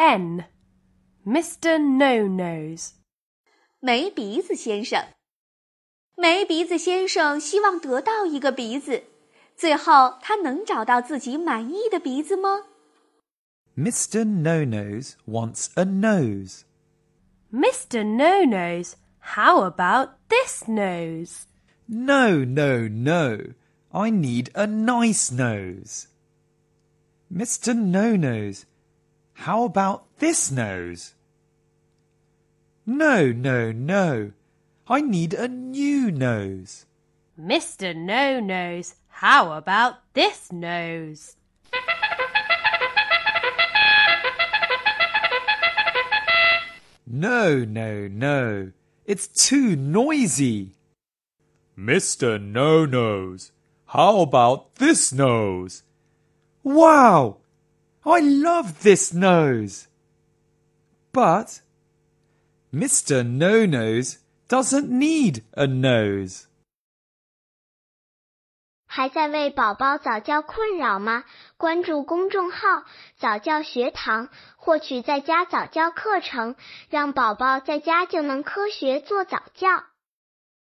N. Mr. No Nose. 没鼻子先生。没鼻子先生希望得到一个鼻子，最后他能找到自己满意的鼻子吗？ Mr. No Nose wants a nose. Mr. No Nose, how about this nose? No, no, no. I need a nice nose. Mr. No Nose, how about this nose? No, no, no. I need a new nose. Mr. No Nose, how about this nose? No, no, no. It's too noisy. Mr. No Nose, how about this nose? Wow! I love this nose. But Mr. No Nose doesn't need a nose. 还在为宝宝早教困扰吗？关注公众号“早教学堂”，获取在家早教课程，让宝宝在家就能科学做早教。